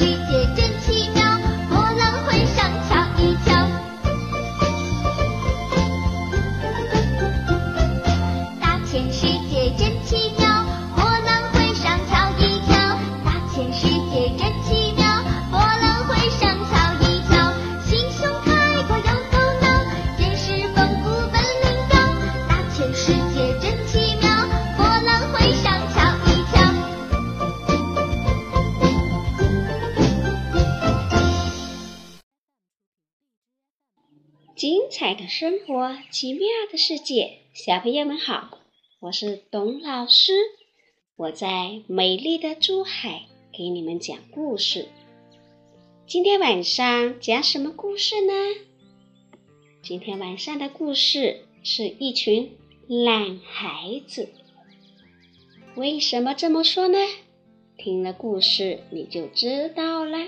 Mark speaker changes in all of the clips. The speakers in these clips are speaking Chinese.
Speaker 1: she. 彩的生活，奇妙的世界，小朋友们好，我是董老师，我在美丽的珠海给你们讲故事。今天晚上讲什么故事呢？今天晚上的故事是一群懒孩子。为什么这么说呢？听了故事你就知道了。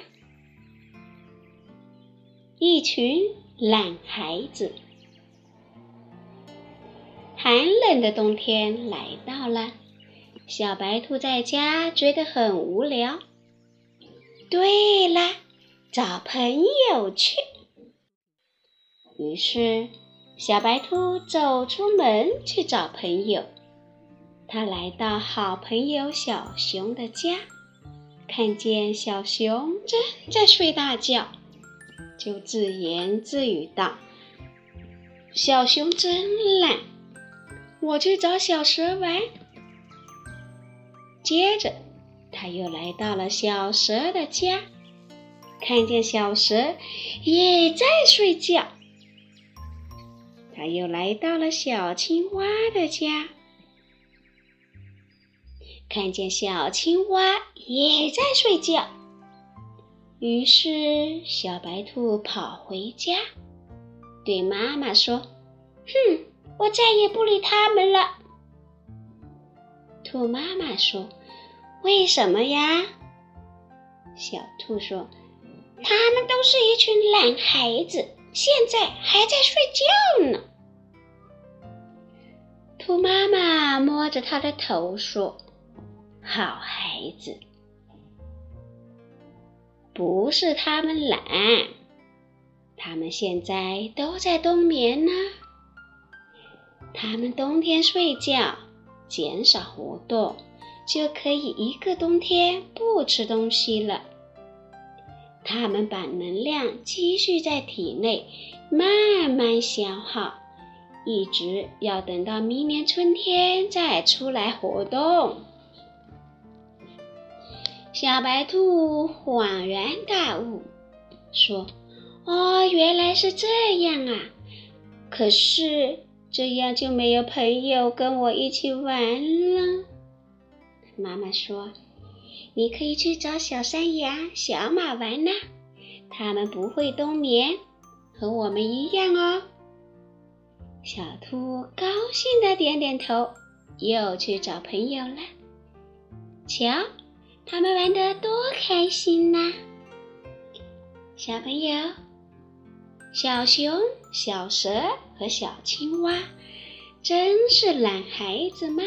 Speaker 1: 一群。懒孩子，寒冷的冬天来到了，小白兔在家觉得很无聊。对了，找朋友去。于是，小白兔走出门去找朋友。他来到好朋友小熊的家，看见小熊正在睡大觉。就自言自语道：“小熊真懒，我去找小蛇玩。”接着，他又来到了小蛇的家，看见小蛇也在睡觉。他又来到了小青蛙的家，看见小青蛙也在睡觉。于是，小白兔跑回家，对妈妈说：“哼，我再也不理他们了。”兔妈妈说：“为什么呀？”小兔说：“他们都是一群懒孩子，现在还在睡觉呢。”兔妈妈摸着他的头说：“好孩子。”不是他们懒，他们现在都在冬眠呢。他们冬天睡觉，减少活动，就可以一个冬天不吃东西了。他们把能量积蓄在体内，慢慢消耗，一直要等到明年春天再出来活动。小白兔恍然大悟，说：“哦，原来是这样啊！可是这样就没有朋友跟我一起玩了。”妈妈说：“你可以去找小山羊、小马玩呢，他们不会冬眠，和我们一样哦。”小兔高兴的点点头，又去找朋友了。瞧。他们玩得多开心呐！小朋友，小熊、小蛇和小青蛙真是懒孩子吗？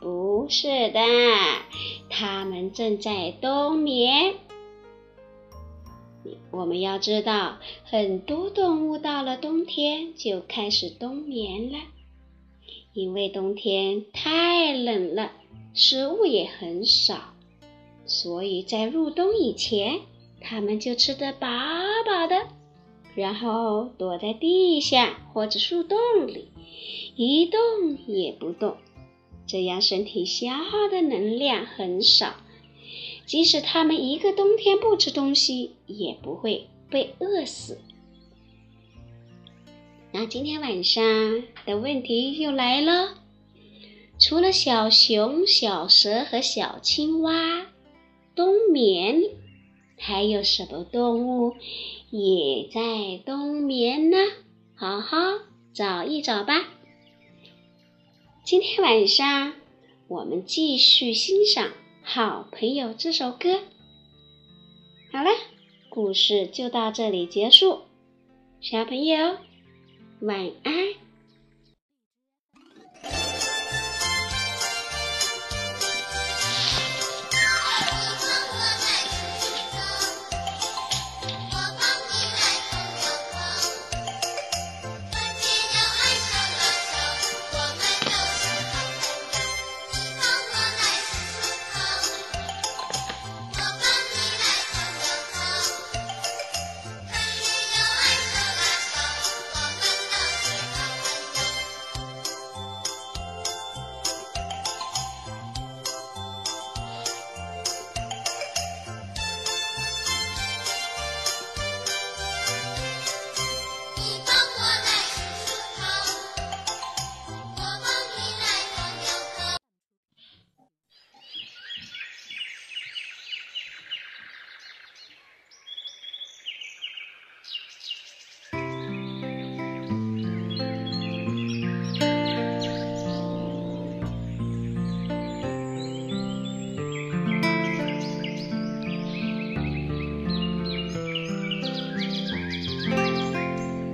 Speaker 1: 不是的，他们正在冬眠。我们要知道，很多动物到了冬天就开始冬眠了，因为冬天太冷了，食物也很少。所以在入冬以前，它们就吃得饱饱的，然后躲在地下或者树洞里，一动也不动。这样身体消耗的能量很少，即使它们一个冬天不吃东西，也不会被饿死。那今天晚上的问题又来了：除了小熊、小蛇和小青蛙。冬眠，还有什么动物也在冬眠呢？好好找一找吧。今天晚上我们继续欣赏《好朋友》这首歌。好了，故事就到这里结束。小朋友，晚安。